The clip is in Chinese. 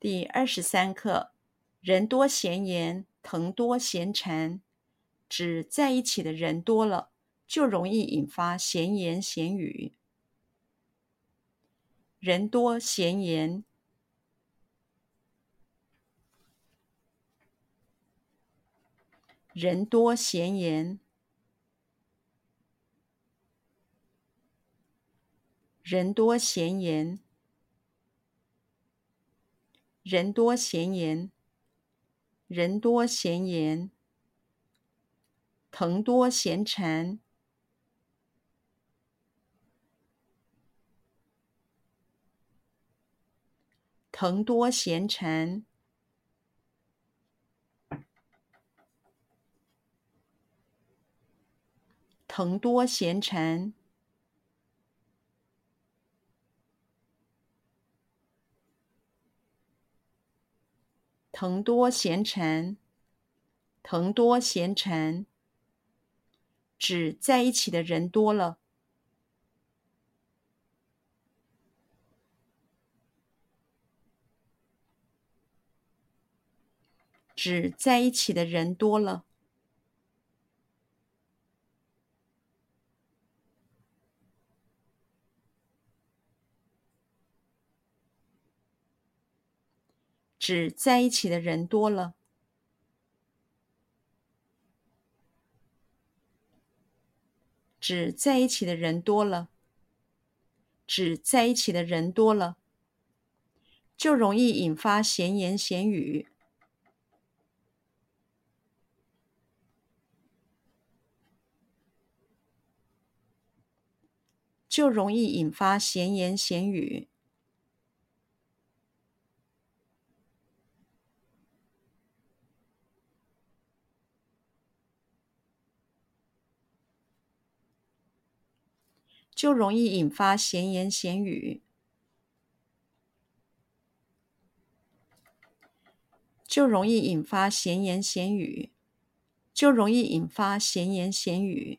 第二十三课：人多闲言，藤多闲缠，指在一起的人多了，就容易引发闲言闲语。人多闲言，人多闲言，人多闲言。人多闲言，人多闲言，藤多闲缠，藤多闲缠，藤多闲缠。藤多闲尘，藤多闲尘，指在一起的人多了。指在一起的人多了。指在一起的人多了，指在一起的人多了，指在一起的人多了，就容易引发闲言闲语，就容易引发闲言闲语。就容易引发闲言闲语，就容易引发闲言闲语，就容易引发闲言闲语。